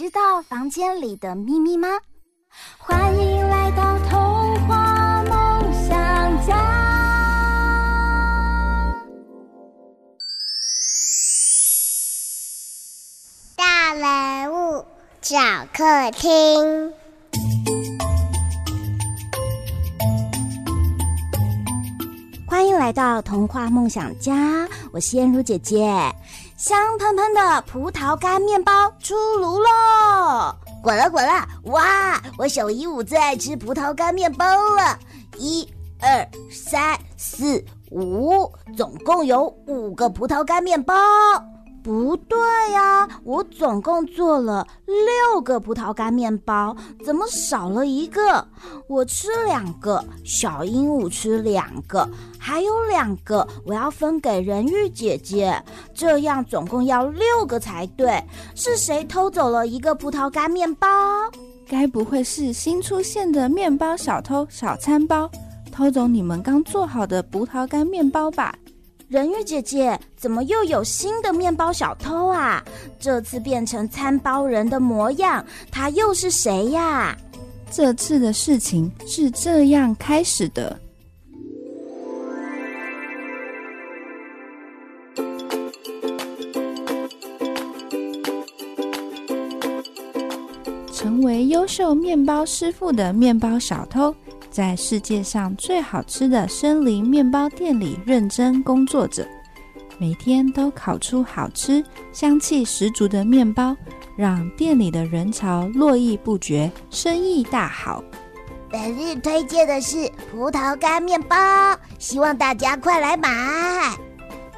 知道房间里的秘密吗？欢迎来到童话梦想家。大人物小客厅，欢迎来到童话梦想家，我是燕如姐姐。香喷喷的葡萄干面包出炉喽！滚了滚了！哇，我小鹦鹉最爱吃葡萄干面包了。一、二、三、四、五，总共有五个葡萄干面包。不对呀，我总共做了六个葡萄干面包，怎么少了一个？我吃两个，小鹦鹉吃两个，还有两个我要分给人鱼姐姐，这样总共要六个才对。是谁偷走了一个葡萄干面包？该不会是新出现的面包小偷小餐包，偷走你们刚做好的葡萄干面包吧？人鱼姐姐，怎么又有新的面包小偷啊？这次变成餐包人的模样，他又是谁呀？这次的事情是这样开始的：成为优秀面包师傅的面包小偷。在世界上最好吃的森林面包店里认真工作着，每天都烤出好吃、香气十足的面包，让店里的人潮络绎不绝，生意大好。本日推荐的是葡萄干面包，希望大家快来买！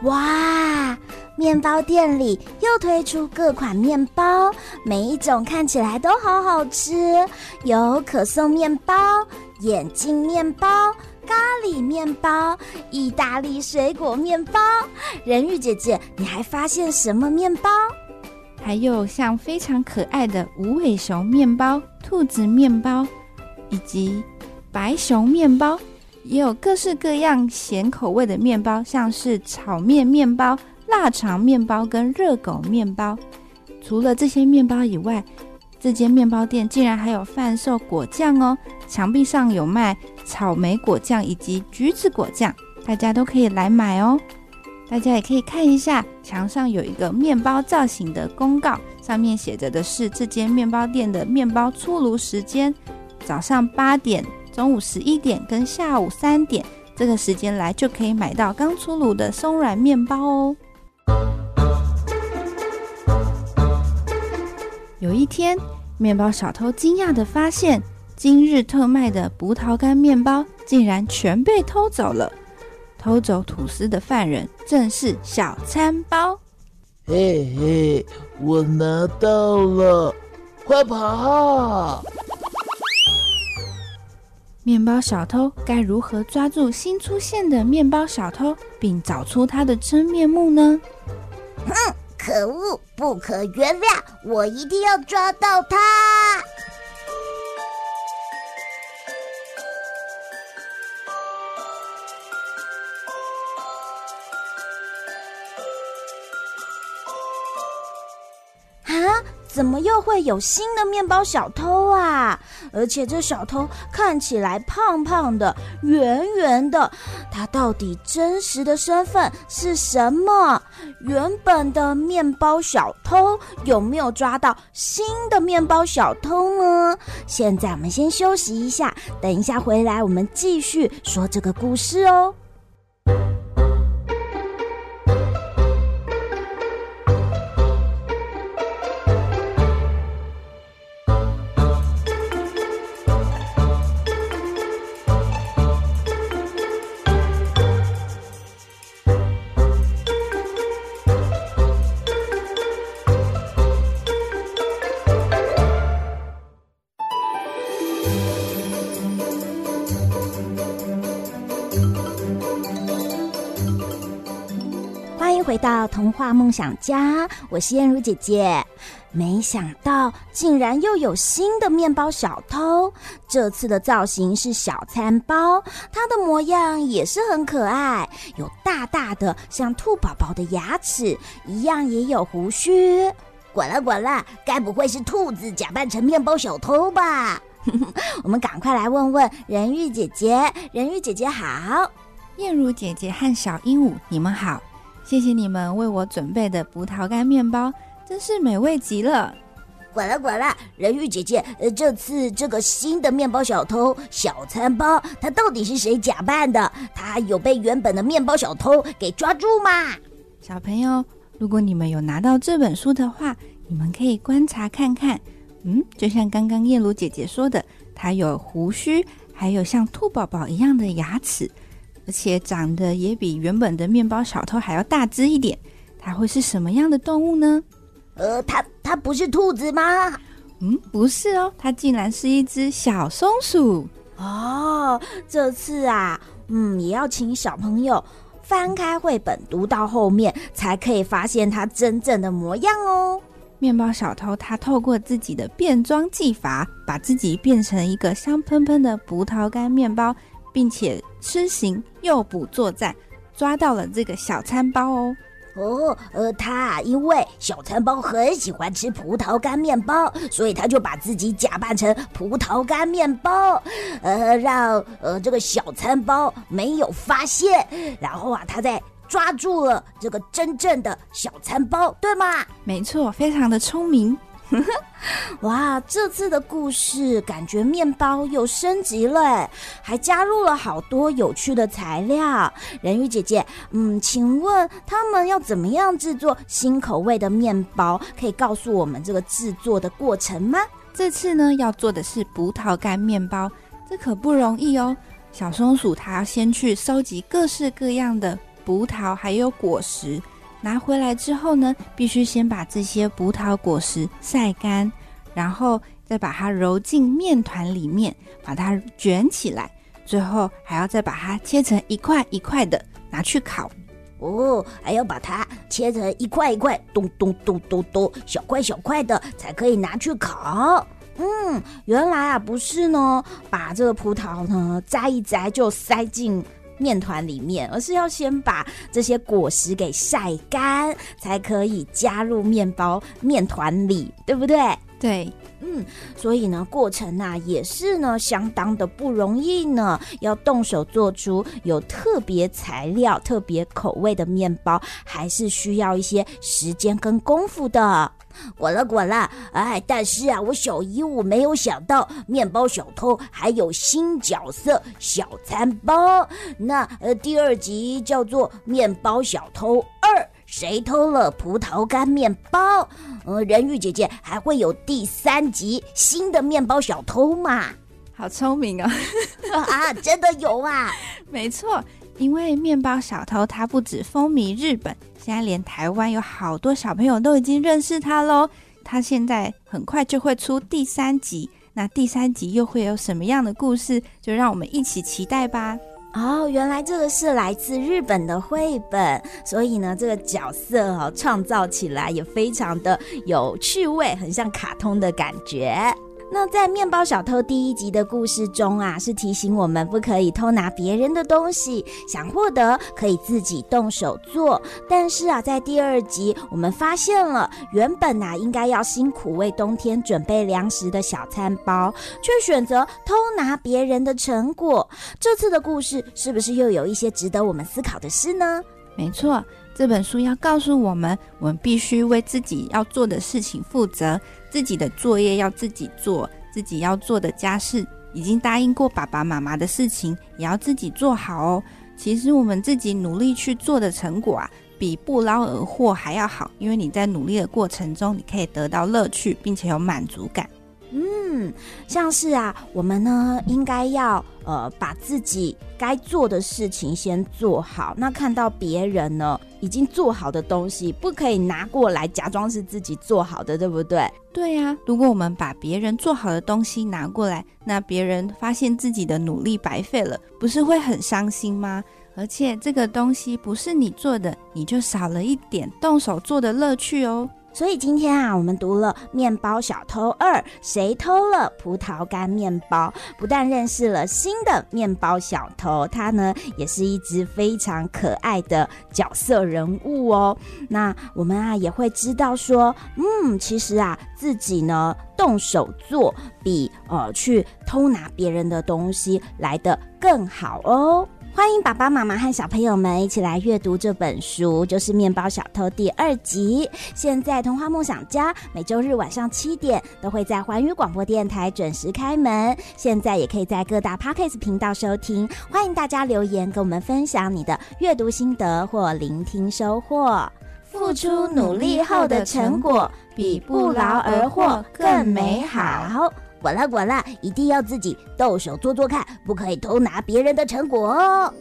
哇，面包店里又推出各款面包，每一种看起来都好好吃，有可颂面包。眼镜面包、咖喱面包、意大利水果面包，人鱼姐姐，你还发现什么面包？还有像非常可爱的无尾熊面包、兔子面包，以及白熊面包，也有各式各样咸口味的面包，像是炒面面包、腊肠面包跟热狗面包。除了这些面包以外，这间面包店竟然还有贩售果酱哦！墙壁上有卖草莓果酱以及橘子果酱，大家都可以来买哦。大家也可以看一下，墙上有一个面包造型的公告，上面写着的是这间面包店的面包出炉时间：早上八点、中午十一点跟下午三点，这个时间来就可以买到刚出炉的松软面包哦。有一天，面包小偷惊讶地发现，今日特卖的葡萄干面包竟然全被偷走了。偷走吐司的犯人正是小餐包。嘿嘿，我拿到了，快跑！面包小偷该如何抓住新出现的面包小偷，并找出他的真面目呢？哼！可恶，不可原谅！我一定要抓到他！怎么又会有新的面包小偷啊？而且这小偷看起来胖胖的、圆圆的，他到底真实的身份是什么？原本的面包小偷有没有抓到新的面包小偷呢？现在我们先休息一下，等一下回来我们继续说这个故事哦。童话梦想家，我是燕如姐姐。没想到竟然又有新的面包小偷，这次的造型是小餐包，它的模样也是很可爱，有大大的像兔宝宝的牙齿一样，也有胡须。滚了滚了，该不会是兔子假扮成面包小偷吧？我们赶快来问问人鱼姐姐。人鱼姐姐好。燕如姐姐和小鹦鹉，你们好！谢谢你们为我准备的葡萄干面包，真是美味极了。管了管了，人鱼姐姐，呃，这次这个新的面包小偷小餐包，他到底是谁假扮的？他有被原本的面包小偷给抓住吗？小朋友，如果你们有拿到这本书的话，你们可以观察看看。嗯，就像刚刚燕如姐姐说的，它有胡须，还有像兔宝宝一样的牙齿。而且长得也比原本的面包小偷还要大只一点，它会是什么样的动物呢？呃，它它不是兔子吗？嗯，不是哦，它竟然是一只小松鼠哦。这次啊，嗯，也要请小朋友翻开绘本读到后面，才可以发现它真正的模样哦。面包小偷他透过自己的变装技法，把自己变成一个香喷喷的葡萄干面包。并且施行诱捕作战，抓到了这个小餐包哦。哦，呃，他因为小餐包很喜欢吃葡萄干面包，所以他就把自己假扮成葡萄干面包，呃，让呃这个小餐包没有发现，然后啊，他再抓住了这个真正的小餐包，对吗？没错，非常的聪明。哇，这次的故事感觉面包又升级了，还加入了好多有趣的材料。人鱼姐姐，嗯，请问他们要怎么样制作新口味的面包？可以告诉我们这个制作的过程吗？这次呢，要做的是葡萄干面包，这可不容易哦。小松鼠它要先去收集各式各样的葡萄还有果实。拿回来之后呢，必须先把这些葡萄果实晒干，然后再把它揉进面团里面，把它卷起来，最后还要再把它切成一块一块的拿去烤。哦，还要把它切成一块一块，咚咚咚咚咚，小块小块的，才可以拿去烤。嗯，原来啊，不是呢，把这个葡萄呢摘一摘就塞进。面团里面，而是要先把这些果实给晒干，才可以加入面包面团里，对不对？对，嗯，所以呢，过程呢、啊、也是呢相当的不容易呢，要动手做出有特别材料、特别口味的面包，还是需要一些时间跟功夫的。滚了滚了，哎，但是啊，我小姨我没有想到，面包小偷还有新角色小餐包。那呃，第二集叫做《面包小偷二》，谁偷了葡萄干面包？呃，人鱼姐姐还会有第三集新的面包小偷吗？好聪明哦！啊，真的有啊，没错。因为面包小偷他不止风靡日本，现在连台湾有好多小朋友都已经认识他喽。他现在很快就会出第三集，那第三集又会有什么样的故事？就让我们一起期待吧。哦，原来这个是来自日本的绘本，所以呢，这个角色哦创造起来也非常的有趣味，很像卡通的感觉。那在面包小偷第一集的故事中啊，是提醒我们不可以偷拿别人的东西，想获得可以自己动手做。但是啊，在第二集我们发现了，原本啊应该要辛苦为冬天准备粮食的小餐包，却选择偷拿别人的成果。这次的故事是不是又有一些值得我们思考的事呢？没错。这本书要告诉我们，我们必须为自己要做的事情负责，自己的作业要自己做，自己要做的家事，已经答应过爸爸妈妈的事情，也要自己做好哦。其实我们自己努力去做的成果啊，比不劳而获还要好，因为你在努力的过程中，你可以得到乐趣，并且有满足感。嗯，像是啊，我们呢应该要呃把自己该做的事情先做好。那看到别人呢已经做好的东西，不可以拿过来假装是自己做好的，对不对？对呀，如果我们把别人做好的东西拿过来，那别人发现自己的努力白费了，不是会很伤心吗？而且这个东西不是你做的，你就少了一点动手做的乐趣哦。所以今天啊，我们读了《面包小偷二》，谁偷了葡萄干面包？不但认识了新的面包小偷，他呢也是一只非常可爱的角色人物哦。那我们啊也会知道说，嗯，其实啊自己呢动手做，比呃去偷拿别人的东西来得更好哦。欢迎爸爸妈妈和小朋友们一起来阅读这本书，就是《面包小偷》第二集。现在童话梦想家每周日晚上七点都会在环宇广播电台准时开门，现在也可以在各大 Podcast 频道收听。欢迎大家留言跟我们分享你的阅读心得或聆听收获。付出努力后的成果，比不劳而获更美好。管啦管啦，一定要自己动手做做看，不可以偷拿别人的成果哦。